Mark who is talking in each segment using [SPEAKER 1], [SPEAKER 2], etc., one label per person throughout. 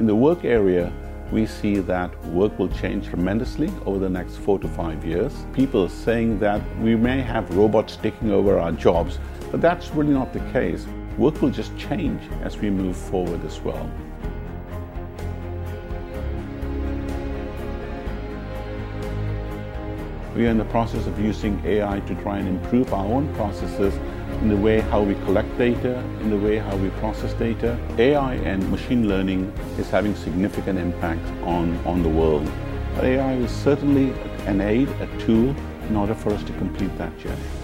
[SPEAKER 1] In the work area, we see that work will change tremendously over the next four to five years. People saying that we may have robots taking over our jobs, but that's really not the case. Work will just change as we move forward as well. We are in the process of using AI to try and improve our own processes in the way how we collect data, in the way how we process data. AI and machine learning is having significant impact on, on the world. But AI is certainly an aid, a tool in order for us to complete that journey.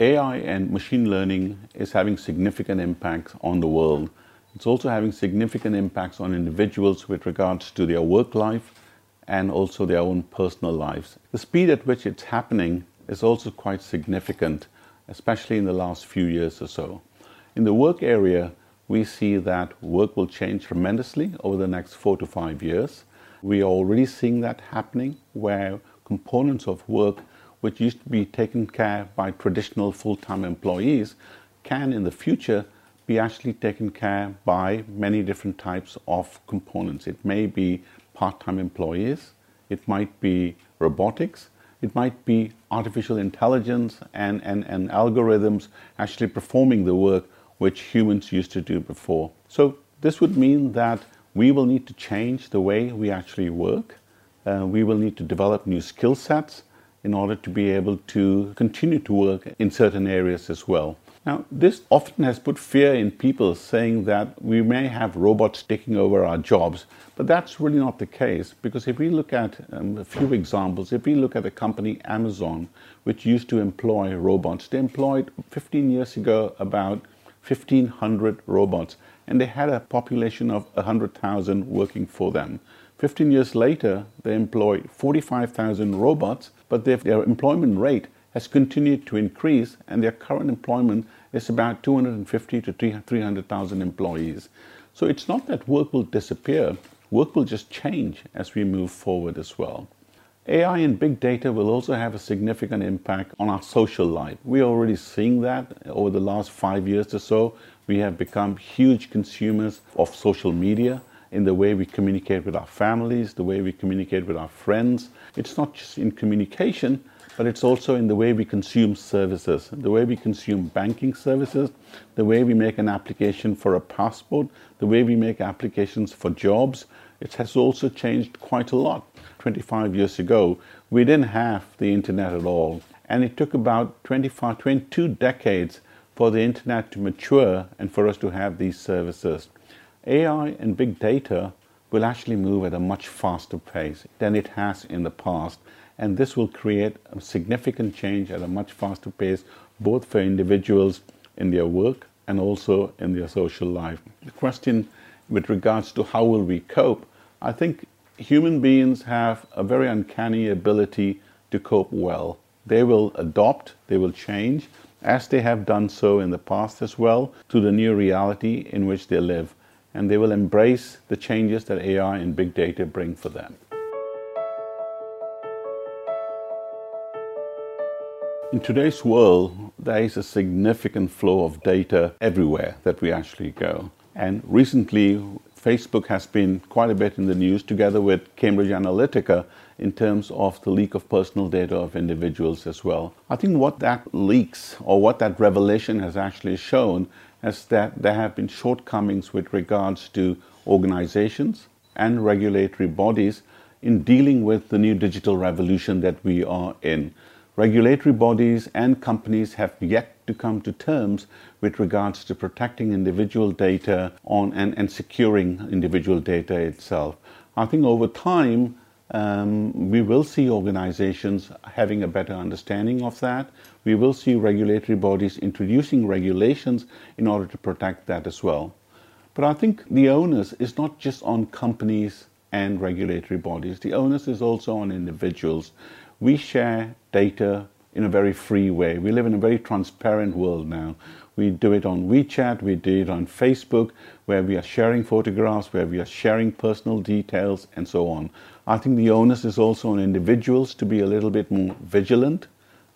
[SPEAKER 1] AI and machine learning is having significant impacts on the world. It's also having significant impacts on individuals with regards to their work life and also their own personal lives. The speed at which it's happening is also quite significant, especially in the last few years or so. In the work area, we see that work will change tremendously over the next four to five years. We are already seeing that happening where components of work which used to be taken care by traditional full-time employees can in the future be actually taken care by many different types of components. It may be part-time employees, it might be robotics, it might be artificial intelligence and, and, and algorithms actually performing the work which humans used to do before. So this would mean that we will need to change the way we actually work. Uh, we will need to develop new skill sets in order to be able to continue to work in certain areas as well. Now, this often has put fear in people saying that we may have robots taking over our jobs, but that's really not the case because if we look at um, a few examples, if we look at the company Amazon, which used to employ robots, they employed 15 years ago about 1,500 robots and they had a population of 100,000 working for them. 15 years later, they employ 45,000 robots, but their, their, employment rate has continued to increase, and their current employment is about 250 to 300,000 employees. So it's not that work will disappear, work will just change as we move forward as well. AI and big data will also have a significant impact on our social life. We are already seeing that over the last five years or so. We have become huge consumers of social media in the way we communicate with our families, the way we communicate with our friends. It's not just in communication, but it's also in the way we consume services, the way we consume banking services, the way we make an application for a passport, the way we make applications for jobs. It has also changed quite a lot. 25 years ago, we didn't have the internet at all. And it took about 25, 22 decades for the internet to mature and for us to have these services. AI and big data will actually move at a much faster pace than it has in the past. And this will create a significant change at a much faster pace, both for individuals in their work and also in their social life. The question with regards to how will we cope, I think human beings have a very uncanny ability to cope well. They will adopt, they will change, as they have done so in the past as well, to the new reality in which they live and they will embrace the changes that AI and big data bring for them. In today's world, there is a significant flow of data everywhere that we actually go. And recently, Facebook has been quite a bit in the news together with Cambridge Analytica in terms of the leak of personal data of individuals as well. I think what that leaks or what that revelation has actually shown is that there have been shortcomings with regards to organizations and regulatory bodies in dealing with the new digital revolution that we are in. Regulatory bodies and companies have yet to come to terms with regards to protecting individual data on and, and securing individual data itself. I think over time, um, we will see organizations having a better understanding of that. We will see regulatory bodies introducing regulations in order to protect that as well. But I think the onus is not just on companies and regulatory bodies. The onus is also on individuals. We share data in a very free way. We live in a very transparent world now. We do it on WeChat, we do it on Facebook, where we are sharing photographs, where we are sharing personal details, and so on. I think the onus is also on individuals to be a little bit more vigilant,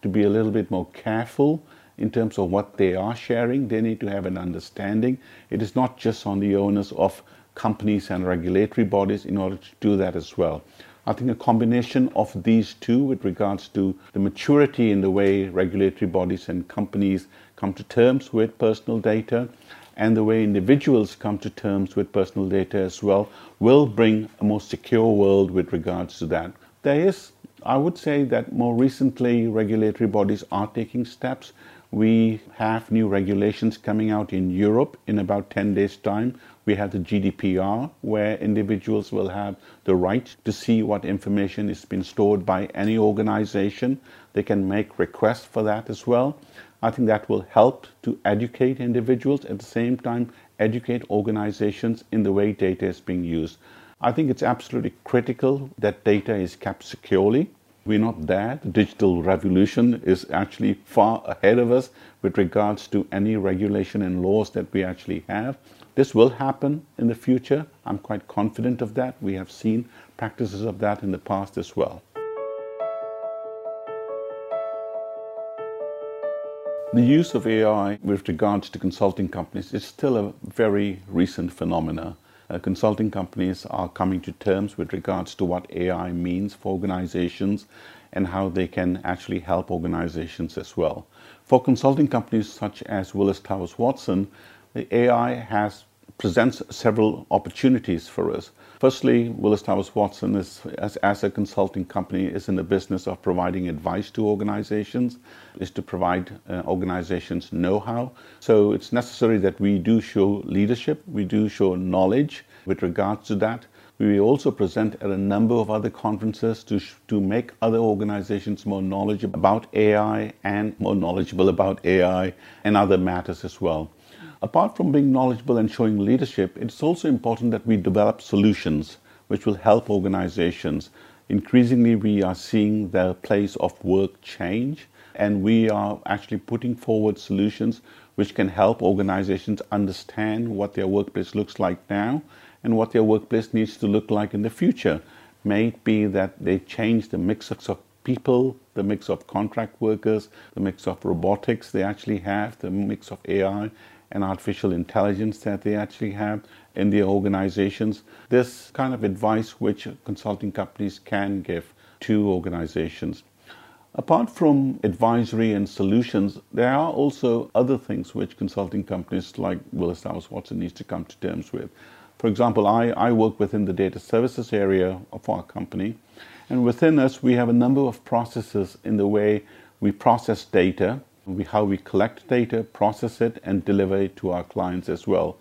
[SPEAKER 1] to be a little bit more careful in terms of what they are sharing. They need to have an understanding. It is not just on the onus of companies and regulatory bodies in order to do that as well. I think a combination of these two with regards to the maturity in the way regulatory bodies and companies come to terms with personal data and the way individuals come to terms with personal data as well will bring a more secure world with regards to that. There is, I would say, that more recently regulatory bodies are taking steps. We have new regulations coming out in Europe in about 10 days' time. We have the GDPR, where individuals will have the right to see what information is being stored by any organization. They can make requests for that as well. I think that will help to educate individuals at the same time educate organizations in the way data is being used. I think it's absolutely critical that data is kept securely. We're not there. The digital revolution is actually far ahead of us with regards to any regulation and laws that we actually have. This will happen in the future. I'm quite confident of that. We have seen practices of that in the past as well. The use of AI with regards to consulting companies is still a very recent phenomena. Uh, consulting companies are coming to terms with regards to what AI means for organizations and how they can actually help organizations as well. For consulting companies such as Willis Towers Watson, AI has presents several opportunities for us. Firstly, Willis Towers Watson is, as, as, a consulting company, is in the business of providing advice to organizations, is to provide uh, organizations know-how. So it's necessary that we do show leadership, we do show knowledge with regards to that. We also present at a number of other conferences to, to make other organizations more knowledgeable about AI and more knowledgeable about AI and other matters as well. Apart from being knowledgeable and showing leadership, it's also important that we develop solutions which will help organizations. Increasingly, we are seeing the place of work change, and we are actually putting forward solutions which can help organizations understand what their workplace looks like now and what their workplace needs to look like in the future. May it be that they change the mix of people, the mix of contract workers, the mix of robotics they actually have, the mix of AI, and artificial intelligence that they actually have in their organizations. This kind of advice which consulting companies can give to organizations. Apart from advisory and solutions, there are also other things which consulting companies like Willis Towers Watson needs to come to terms with. For example, I, I work within the data services area of our company, and within us we have a number of processes in the way we process data we, how we collect data, process it, and deliver it to our clients as well.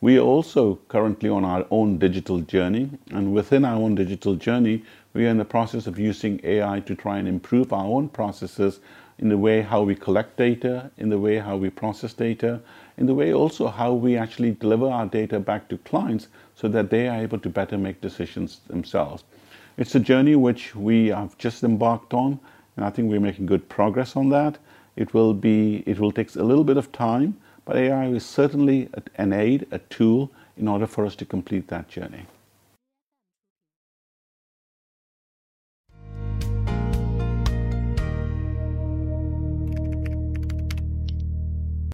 [SPEAKER 1] We are also currently on our own digital journey, and within our own digital journey, we are in the process of using AI to try and improve our own processes in the way how we collect data, in the way how we process data, in the way also how we actually deliver our data back to clients so that they are able to better make decisions themselves. It's a journey which we have just embarked on, and I think we're making good progress on that. It will be, it will take a little bit of time, but AI is certainly an aid, a tool in order for us to complete that journey.